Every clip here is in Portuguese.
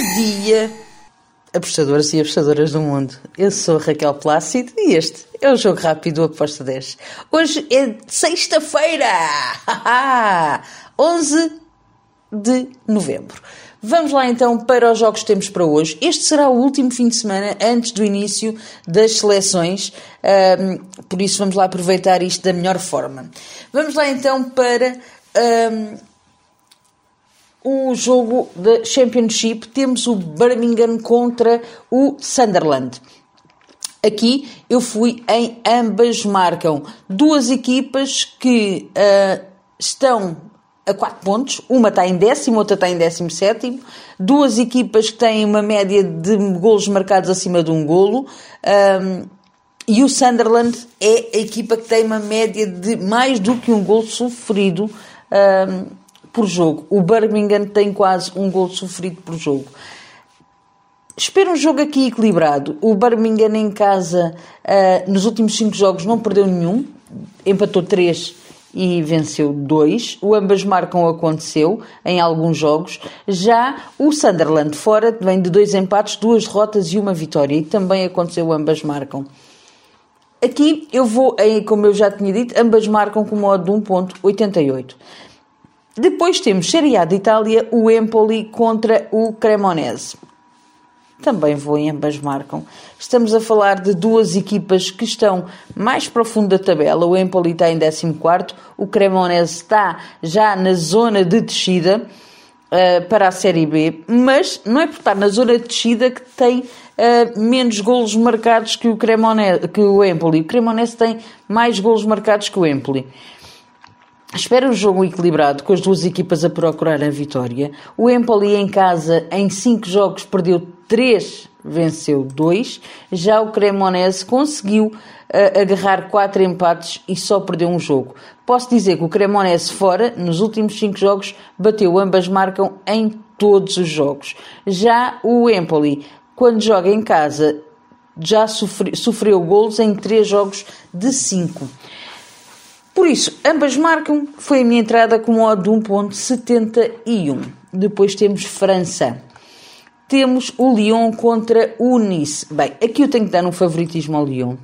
dia, apostadoras e apostadoras do mundo. Eu sou Raquel Plácido e este é o Jogo Rápido Aposta 10. Hoje é sexta-feira, 11 de novembro. Vamos lá então para os jogos que temos para hoje. Este será o último fim de semana antes do início das seleções, um, por isso vamos lá aproveitar isto da melhor forma. Vamos lá então para um, o jogo da Championship. Temos o Birmingham contra o Sunderland. Aqui eu fui em ambas marcam. Duas equipas que uh, estão a 4 pontos, uma está em décimo, outra está em décimo sétimo, duas equipas que têm uma média de golos marcados acima de um golo, um, e o Sunderland é a equipa que tem uma média de mais do que um golo sofrido um, por jogo. O Birmingham tem quase um golo sofrido por jogo. Espero um jogo aqui equilibrado. O Birmingham em casa, uh, nos últimos 5 jogos, não perdeu nenhum, empatou 3 e venceu dois. O ambas marcam aconteceu em alguns jogos. Já o Sunderland fora vem de dois empates, duas derrotas e uma vitória. E também aconteceu ambas marcam. Aqui eu vou, como eu já tinha dito, ambas marcam com modo de 1.88. Depois temos Serie A de Itália, o Empoli contra o Cremonese também vou em ambas marcam. Estamos a falar de duas equipas que estão mais profundo da tabela. O Empoli está em 14, o Cremonese está já na zona de descida uh, para a Série B, mas não é por estar na zona de descida que tem uh, menos golos marcados que o, Cremonese, que o Empoli. O Cremonese tem mais golos marcados que o Empoli. Espera um jogo equilibrado, com as duas equipas a procurar a vitória. O Empoli em casa, em 5 jogos, perdeu 3, venceu 2. Já o Cremonese conseguiu uh, agarrar 4 empates e só perdeu um jogo. Posso dizer que o Cremonese fora, nos últimos 5 jogos, bateu ambas marcam em todos os jogos. Já o Empoli, quando joga em casa, já sofre, sofreu golos em 3 jogos de 5. Por isso, ambas marcam, foi a minha entrada com modo de 1.71. Depois temos França. Temos o Lyon contra o Nice. Bem, aqui eu tenho que dar um favoritismo ao Lyon.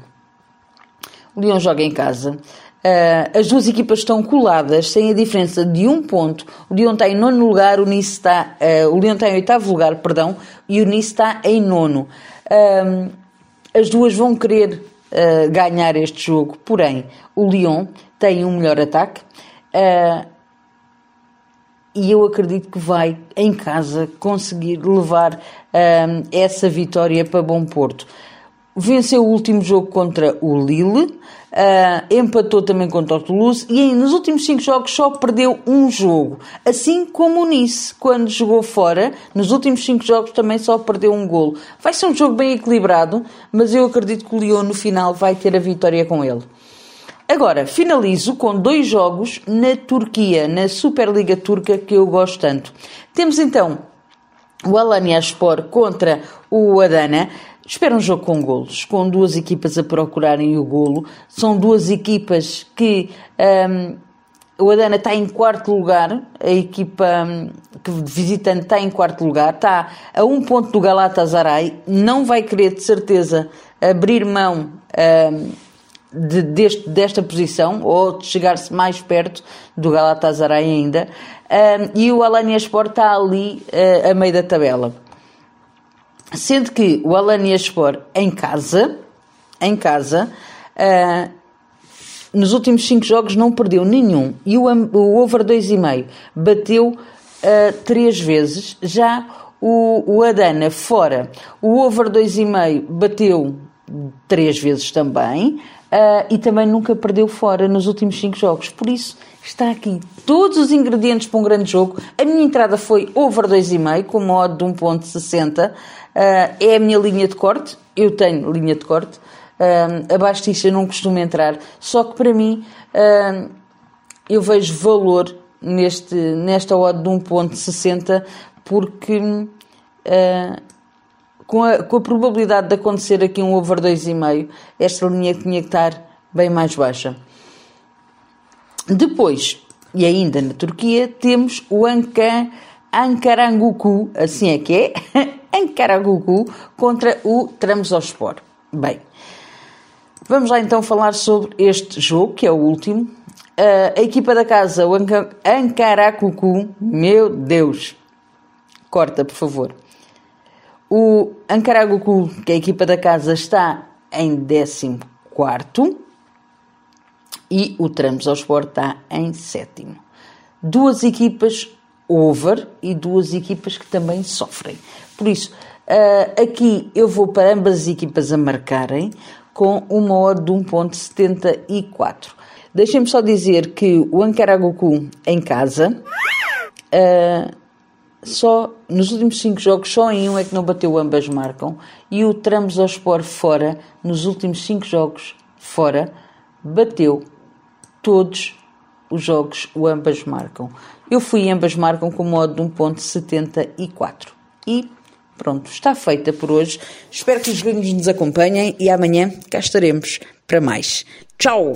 O Lyon joga em casa. Uh, as duas equipas estão coladas, sem a diferença de um ponto. O Lyon está em nono lugar, o Nice está, uh, o Lyon está em oitavo lugar, perdão, e o Nice está em nono. Uh, as duas vão querer ganhar este jogo, porém, o Lyon tem um melhor ataque uh, e eu acredito que vai em casa conseguir levar uh, essa vitória para Bom Porto. Venceu o último jogo contra o Lille, uh, empatou também contra o Toulouse e nos últimos cinco jogos só perdeu um jogo. Assim como o Nice, quando jogou fora, nos últimos cinco jogos também só perdeu um golo. Vai ser um jogo bem equilibrado, mas eu acredito que o Lyon no final vai ter a vitória com ele. Agora, finalizo com dois jogos na Turquia, na Superliga Turca, que eu gosto tanto. Temos então o Alanyaspor contra o Adana. Espero um jogo com golos, com duas equipas a procurarem o golo. São duas equipas que um, o Adana está em quarto lugar, a equipa um, que visitante está em quarto lugar, está a um ponto do Galatasaray, não vai querer de certeza abrir mão um, de, deste, desta posição, ou de chegar-se mais perto do Galatasaray ainda, um, e o Alanya Sport está ali uh, a meio da tabela. Sendo que o Alanya Sport em casa, em casa, uh, nos últimos 5 jogos não perdeu nenhum, e o, o over 2,5 bateu uh, três vezes, já o, o Adana fora, o over 2,5 bateu três vezes também, Uh, e também nunca perdeu fora nos últimos 5 jogos. Por isso, está aqui todos os ingredientes para um grande jogo. A minha entrada foi over 2,5 com modo de 1.60. Uh, é a minha linha de corte. Eu tenho linha de corte. Uh, abaixo disso eu não costumo entrar. Só que para mim, uh, eu vejo valor neste, nesta odd de 1.60 porque uh, com a, com a probabilidade de acontecer aqui um over 2,5, esta linha tinha que estar bem mais baixa. Depois, e ainda na Turquia, temos o Ankan Ancarangucu, assim é que é, Ancarangucu contra o Trabzonspor. Bem, vamos lá então falar sobre este jogo, que é o último. Uh, a equipa da casa, o Ancaracucu, meu Deus, corta por favor. O Ancaragucu, que é a equipa da casa, está em 14 e o Trabzonspor está em sétimo. Duas equipas over e duas equipas que também sofrem. Por isso, uh, aqui eu vou para ambas as equipas a marcarem com uma odd de 1.74. Deixem-me só dizer que o Ankaraguku em casa, uh, só nos últimos 5 jogos, só em um é que não bateu, ambas marcam. E o Trabzonspor fora, nos últimos 5 jogos fora, bateu todos os jogos, o ambas marcam. Eu fui ambas marcam com modo de 1.74. E pronto, está feita por hoje. Espero que os gringos nos acompanhem e amanhã cá estaremos para mais. Tchau!